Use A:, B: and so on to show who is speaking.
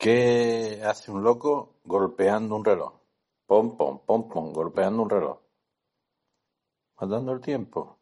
A: ¿Qué hace un loco golpeando un reloj? Pom, pom, pom, pom, golpeando un reloj. Matando el tiempo.